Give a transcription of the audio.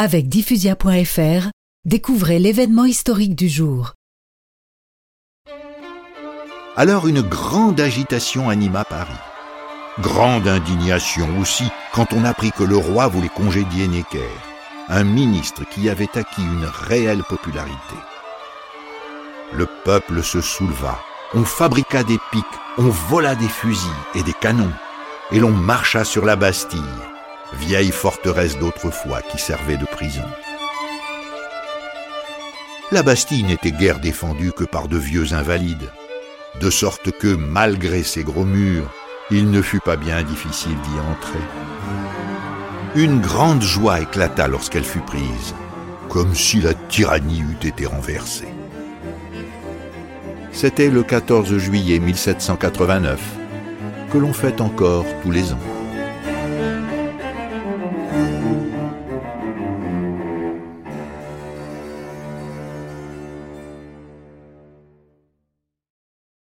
Avec diffusia.fr, découvrez l'événement historique du jour. Alors une grande agitation anima Paris. Grande indignation aussi quand on apprit que le roi voulait congédier Necker, un ministre qui avait acquis une réelle popularité. Le peuple se souleva, on fabriqua des pics, on vola des fusils et des canons, et l'on marcha sur la Bastille, vieille forteresse d'autrefois qui servait de prison. La Bastille n'était guère défendue que par de vieux invalides, de sorte que, malgré ses gros murs, il ne fut pas bien difficile d'y entrer. Une grande joie éclata lorsqu'elle fut prise, comme si la tyrannie eût été renversée. C'était le 14 juillet 1789, que l'on fête encore tous les ans.